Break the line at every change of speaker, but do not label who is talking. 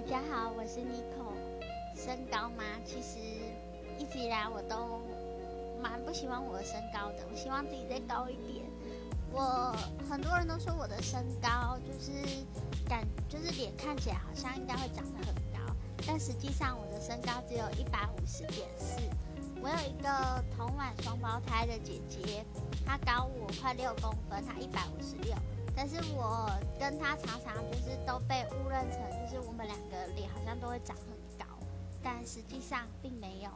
大家好，我是 Nico。身高吗？其实一直以来我都蛮不喜欢我的身高的，我希望自己再高一点。我很多人都说我的身高就是感，就是脸看起来好像应该会长得很高，但实际上我的身高只有一百五十点四。我有一个同卵双胞胎的姐姐，她高我快六公分，她一百五十六。但是我跟她常常就是都被误认成，就是我们两会长很高，但实际上并没有。